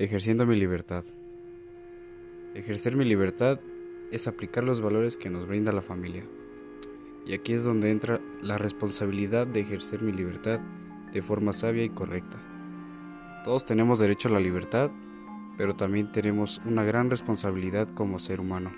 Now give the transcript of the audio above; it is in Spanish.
Ejerciendo mi libertad. Ejercer mi libertad es aplicar los valores que nos brinda la familia. Y aquí es donde entra la responsabilidad de ejercer mi libertad de forma sabia y correcta. Todos tenemos derecho a la libertad, pero también tenemos una gran responsabilidad como ser humano.